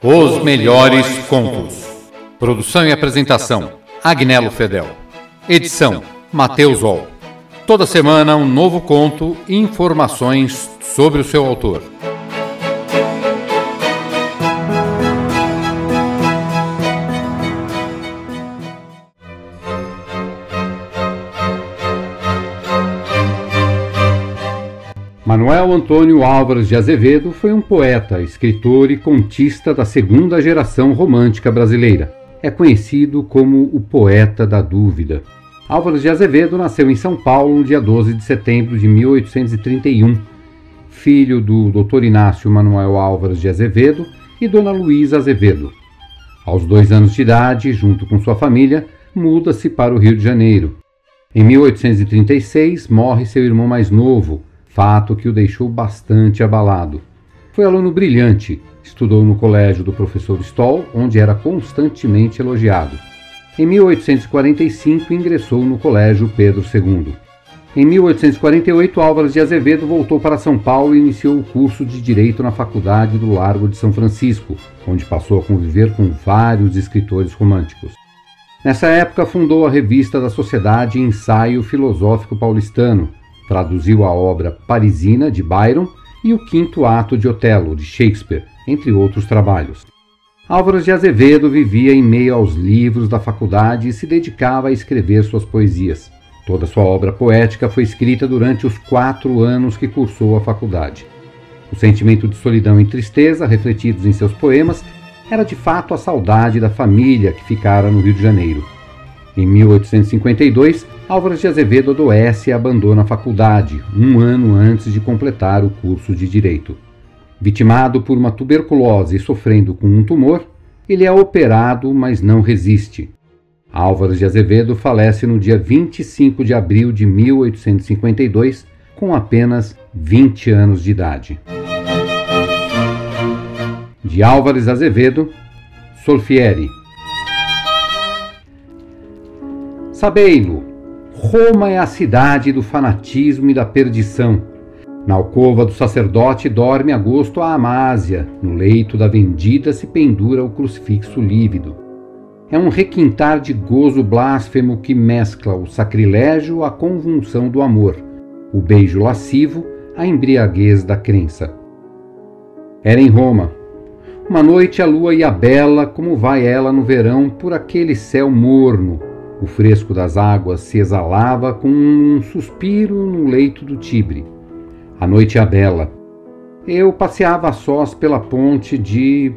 Os melhores contos. Produção e apresentação: Agnello Fedel. Edição: Matheus Ol. Toda semana um novo conto e informações sobre o seu autor. Manuel Antônio Álvares de Azevedo foi um poeta, escritor e contista da segunda geração romântica brasileira. É conhecido como o poeta da dúvida. Álvares de Azevedo nasceu em São Paulo no dia 12 de setembro de 1831, filho do Dr. Inácio Manuel Álvares de Azevedo e Dona Luísa Azevedo. Aos dois anos de idade, junto com sua família, muda-se para o Rio de Janeiro. Em 1836, morre seu irmão mais novo, fato que o deixou bastante abalado. Foi aluno brilhante, estudou no colégio do professor Stoll, onde era constantemente elogiado. Em 1845 ingressou no colégio Pedro II. Em 1848, Álvares de Azevedo voltou para São Paulo e iniciou o curso de Direito na Faculdade do Largo de São Francisco, onde passou a conviver com vários escritores românticos. Nessa época, fundou a revista da Sociedade Ensaio Filosófico Paulistano, Traduziu a obra Parisina, de Byron, e o Quinto Ato de Otelo, de Shakespeare, entre outros trabalhos. Álvares de Azevedo vivia em meio aos livros da faculdade e se dedicava a escrever suas poesias. Toda sua obra poética foi escrita durante os quatro anos que cursou a faculdade. O sentimento de solidão e tristeza refletidos em seus poemas era de fato a saudade da família que ficara no Rio de Janeiro. Em 1852, Álvares de Azevedo adoece e abandona a faculdade, um ano antes de completar o curso de Direito. Vitimado por uma tuberculose e sofrendo com um tumor, ele é operado, mas não resiste. Álvares de Azevedo falece no dia 25 de abril de 1852, com apenas 20 anos de idade. De Álvares Azevedo, Solfieri, Sabei-lo, Roma é a cidade do fanatismo e da perdição. Na alcova do sacerdote dorme agosto a Amásia, no leito da vendida se pendura o crucifixo lívido. É um requintar de gozo blasfemo que mescla o sacrilégio à convulsão do amor, o beijo lascivo à embriaguez da crença. Era em Roma. Uma noite a lua ia bela, como vai ela no verão, por aquele céu morno, o fresco das águas se exalava com um suspiro no leito do Tibre. A noite é bela. Eu passeava a sós pela ponte de.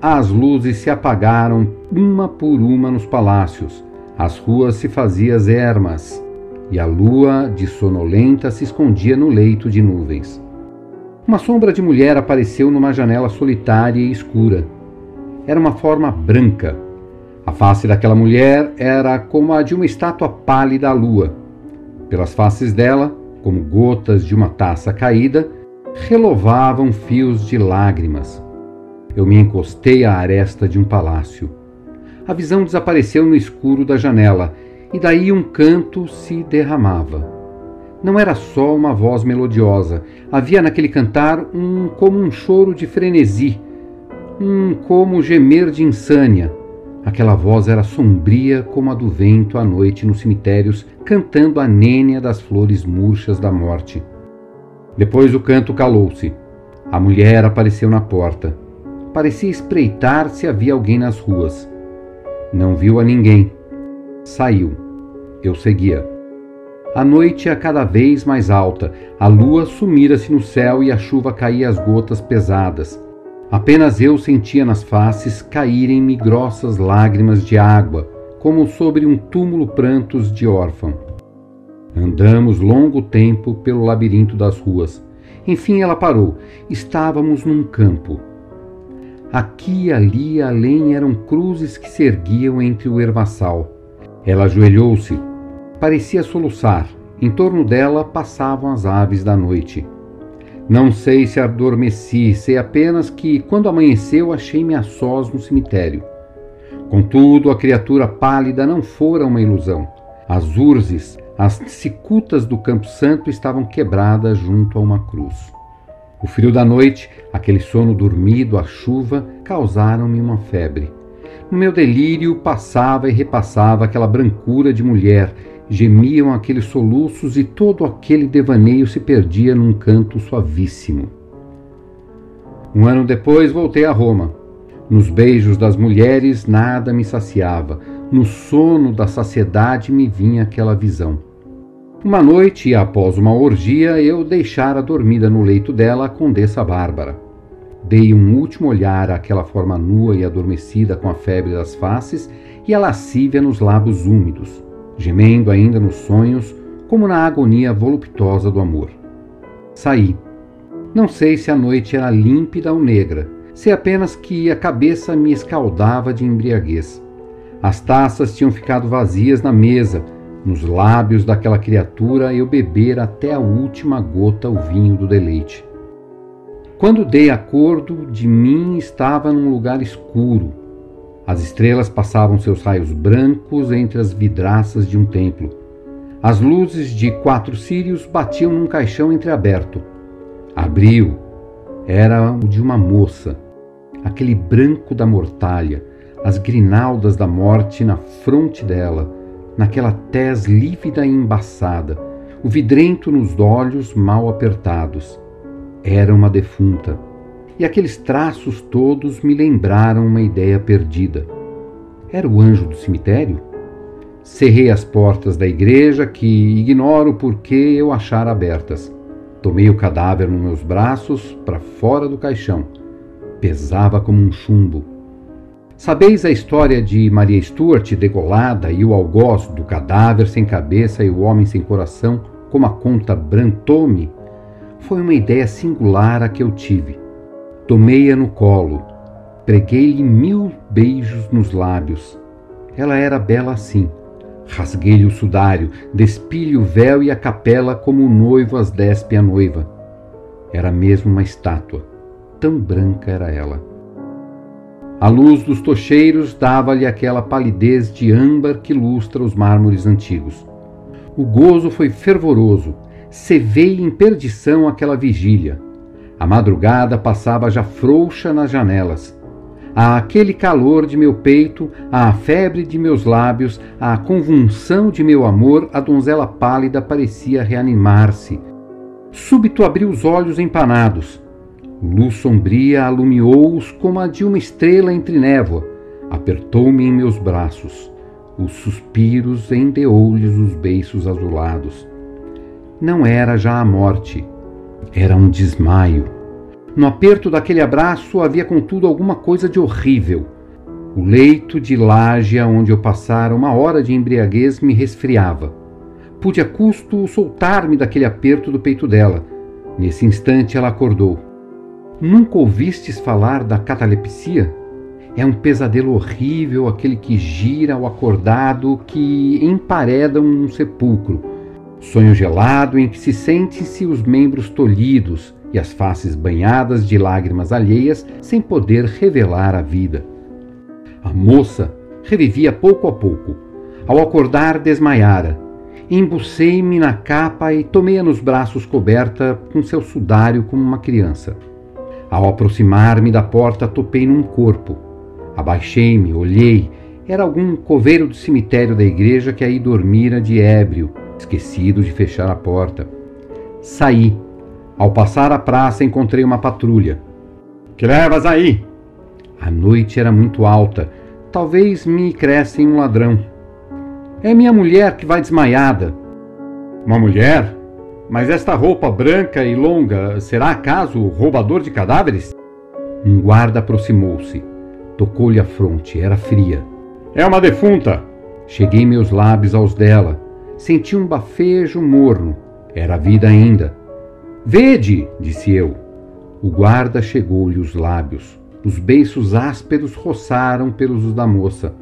As luzes se apagaram uma por uma nos palácios. As ruas se faziam ermas e a lua, de sonolenta, se escondia no leito de nuvens. Uma sombra de mulher apareceu numa janela solitária e escura. Era uma forma branca, a face daquela mulher era como a de uma estátua pálida à lua. Pelas faces dela, como gotas de uma taça caída, relovavam fios de lágrimas. Eu me encostei à aresta de um palácio. A visão desapareceu no escuro da janela e daí um canto se derramava. Não era só uma voz melodiosa, havia naquele cantar um como um choro de frenesi, um como gemer de insânia Aquela voz era sombria como a do vento à noite nos cemitérios, cantando a nênia das flores murchas da morte. Depois o canto calou-se. A mulher apareceu na porta. Parecia espreitar se havia alguém nas ruas. Não viu a ninguém. Saiu. Eu seguia. A noite ia cada vez mais alta, a lua sumira-se no céu e a chuva caía as gotas pesadas. Apenas eu sentia nas faces caírem-me grossas lágrimas de água, como sobre um túmulo prantos de órfão. Andamos longo tempo pelo labirinto das ruas. Enfim ela parou. Estávamos num campo. Aqui e ali além eram cruzes que se erguiam entre o ervaçal. Ela ajoelhou-se. Parecia soluçar. Em torno dela passavam as aves da noite. Não sei se adormeci, sei apenas que, quando amanheceu, achei-me a sós no cemitério. Contudo, a criatura pálida não fora uma ilusão. As urzes, as cicutas do Campo Santo estavam quebradas junto a uma cruz. O frio da noite, aquele sono dormido, a chuva, causaram-me uma febre. No meu delírio passava e repassava aquela brancura de mulher, gemiam aqueles soluços e todo aquele devaneio se perdia num canto suavíssimo. Um ano depois voltei a Roma. Nos beijos das mulheres nada me saciava, no sono da saciedade me vinha aquela visão. Uma noite, após uma orgia, eu deixara dormida no leito dela a Condessa Bárbara. Dei um último olhar àquela forma nua e adormecida com a febre das faces e a lascívia nos lábios úmidos, gemendo ainda nos sonhos, como na agonia voluptuosa do amor. Saí. Não sei se a noite era límpida ou negra, sei apenas que a cabeça me escaldava de embriaguez. As taças tinham ficado vazias na mesa, nos lábios daquela criatura eu bebera até a última gota o vinho do deleite. Quando dei acordo, de mim estava num lugar escuro. As estrelas passavam seus raios brancos entre as vidraças de um templo. As luzes de quatro círios batiam num caixão entreaberto. Abriu. Era o de uma moça. Aquele branco da mortalha, as grinaldas da morte na fronte dela naquela tez lívida e embaçada, o vidrento nos olhos mal apertados. Era uma defunta. E aqueles traços todos me lembraram uma ideia perdida. Era o anjo do cemitério? Cerrei as portas da igreja, que ignoro por que eu achara abertas. Tomei o cadáver nos meus braços para fora do caixão. Pesava como um chumbo. Sabeis a história de Maria Stuart degolada e o algoz do cadáver sem cabeça e o homem sem coração, como a conta Brantome? Foi uma ideia singular a que eu tive. Tomei-a no colo, preguei-lhe mil beijos nos lábios. Ela era bela assim. Rasguei-lhe o sudário, despi-lhe o véu e a capela como o noivo as despe a noiva. Era mesmo uma estátua. Tão branca era ela. A luz dos tocheiros dava-lhe aquela palidez de âmbar que lustra os mármores antigos. O gozo foi fervoroso, cevei em perdição aquela vigília. A madrugada passava já frouxa nas janelas. A aquele calor de meu peito, à febre de meus lábios, à convulsão de meu amor, a donzela pálida parecia reanimar-se. Súbito abri os olhos empanados. Luz sombria alumiou-os como a de uma estrela entre névoa. Apertou-me em meus braços. Os suspiros endeou-lhes os beiços azulados. Não era já a morte, era um desmaio. No aperto daquele abraço havia, contudo, alguma coisa de horrível. O leito de laje onde eu passara uma hora de embriaguez me resfriava. Pude a custo soltar-me daquele aperto do peito dela. Nesse instante ela acordou. Nunca ouvistes falar da catalepsia? É um pesadelo horrível aquele que gira ao acordado, que empareda um sepulcro. Sonho gelado em que se sentem-se os membros tolhidos e as faces banhadas de lágrimas alheias sem poder revelar a vida. A moça revivia pouco a pouco. Ao acordar, desmaiara. Embucei-me na capa e tomei-a nos braços coberta com seu sudário como uma criança. Ao aproximar-me da porta, topei num corpo. Abaixei-me, olhei. Era algum coveiro do cemitério da igreja que aí dormira de ébrio, esquecido de fechar a porta. Saí. Ao passar a praça, encontrei uma patrulha. Que levas aí? A noite era muito alta. Talvez me crescem um ladrão. É minha mulher que vai desmaiada. Uma mulher? Mas esta roupa branca e longa será acaso o roubador de cadáveres? Um guarda aproximou-se. Tocou-lhe a fronte, era fria. É uma defunta! Cheguei meus lábios aos dela. Senti um bafejo morno. Era vida ainda. Vede, disse eu. O guarda chegou-lhe os lábios. Os beiços ásperos roçaram pelos da moça.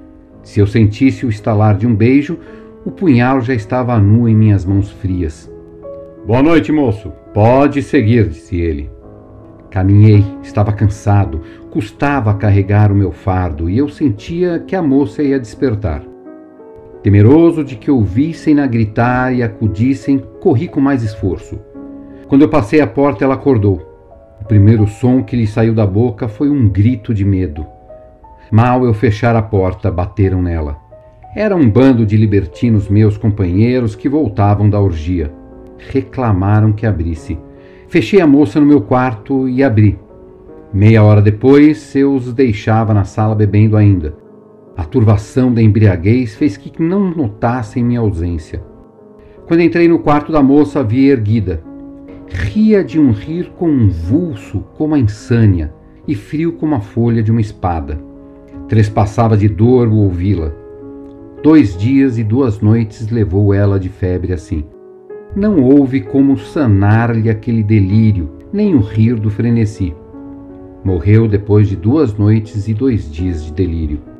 Se eu sentisse o estalar de um beijo, o punhal já estava nu em minhas mãos frias. Boa noite, moço. Pode seguir, disse ele. Caminhei, estava cansado, custava carregar o meu fardo e eu sentia que a moça ia despertar. Temeroso de que ouvissem-na gritar e acudissem, corri com mais esforço. Quando eu passei a porta, ela acordou. O primeiro som que lhe saiu da boca foi um grito de medo. Mal eu fechar a porta, bateram nela. Era um bando de libertinos meus companheiros que voltavam da orgia. Reclamaram que abrisse. Fechei a moça no meu quarto e abri. Meia hora depois, eu os deixava na sala bebendo ainda. A turvação da embriaguez fez que não notassem minha ausência. Quando entrei no quarto da moça, a vi erguida. Ria de um rir convulso como a insânia e frio como a folha de uma espada. Trespassava de dor o ouvi-la. Dois dias e duas noites levou ela de febre assim. Não houve como sanar-lhe aquele delírio, nem o rir do frenesi. Morreu depois de duas noites e dois dias de delírio.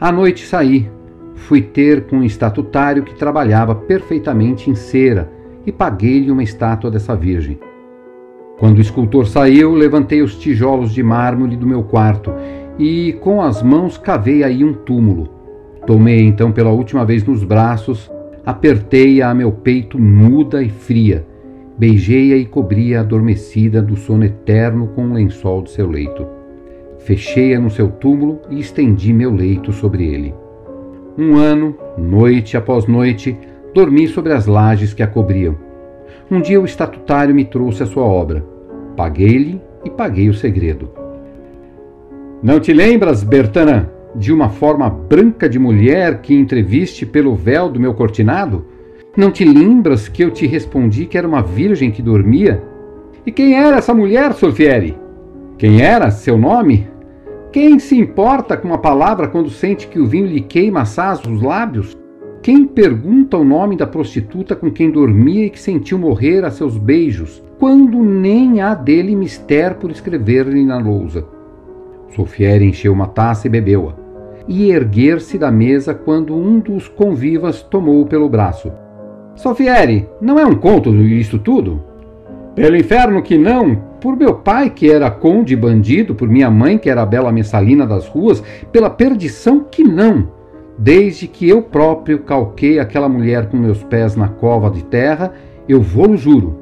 À noite saí. Fui ter com um estatutário que trabalhava perfeitamente em cera e paguei-lhe uma estátua dessa virgem. Quando o escultor saiu, levantei os tijolos de mármore do meu quarto e, com as mãos, cavei aí um túmulo. Tomei então pela última vez nos braços, apertei-a a meu peito muda e fria, beijei-a e cobri-a adormecida do sono eterno com um lençol de seu leito. Fechei-a no seu túmulo e estendi meu leito sobre ele. Um ano, noite após noite, dormi sobre as lajes que a cobriam. Um dia o estatutário me trouxe a sua obra. Paguei-lhe e paguei o segredo. Não te lembras, Bertanã, de uma forma branca de mulher que entreviste pelo véu do meu cortinado? Não te lembras que eu te respondi que era uma virgem que dormia? E quem era essa mulher, Solfieri? Quem era seu nome? Quem se importa com uma palavra quando sente que o vinho lhe queima assaz os lábios? Quem pergunta o nome da prostituta com quem dormia e que sentiu morrer a seus beijos, quando nem há dele mister por escrever-lhe na lousa? Solfieri encheu uma taça e bebeu-a, e erguer-se da mesa quando um dos convivas tomou-o pelo braço. Solfieri, não é um conto isto tudo? Pelo inferno que não, por meu pai que era conde bandido, por minha mãe que era bela messalina das ruas, pela perdição que não. Desde que eu próprio calquei aquela mulher com meus pés na cova de terra, eu vou-lo juro.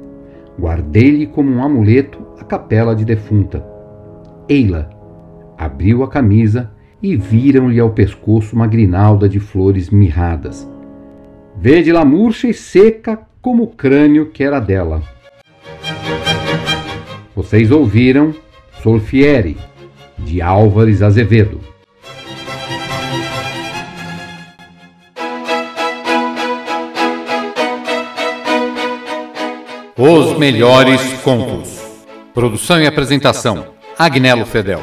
Guardei-lhe como um amuleto a capela de defunta. Eila abriu a camisa e viram-lhe ao pescoço uma grinalda de flores mirradas verde-la murcha e seca como o crânio que era dela. Vocês ouviram Solfieri, de Álvares Azevedo. Os melhores contos. Produção e apresentação: Agnello Fedel.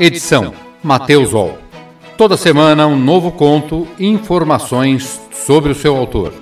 Edição: Matheus Ol. Toda semana um novo conto e informações sobre o seu autor.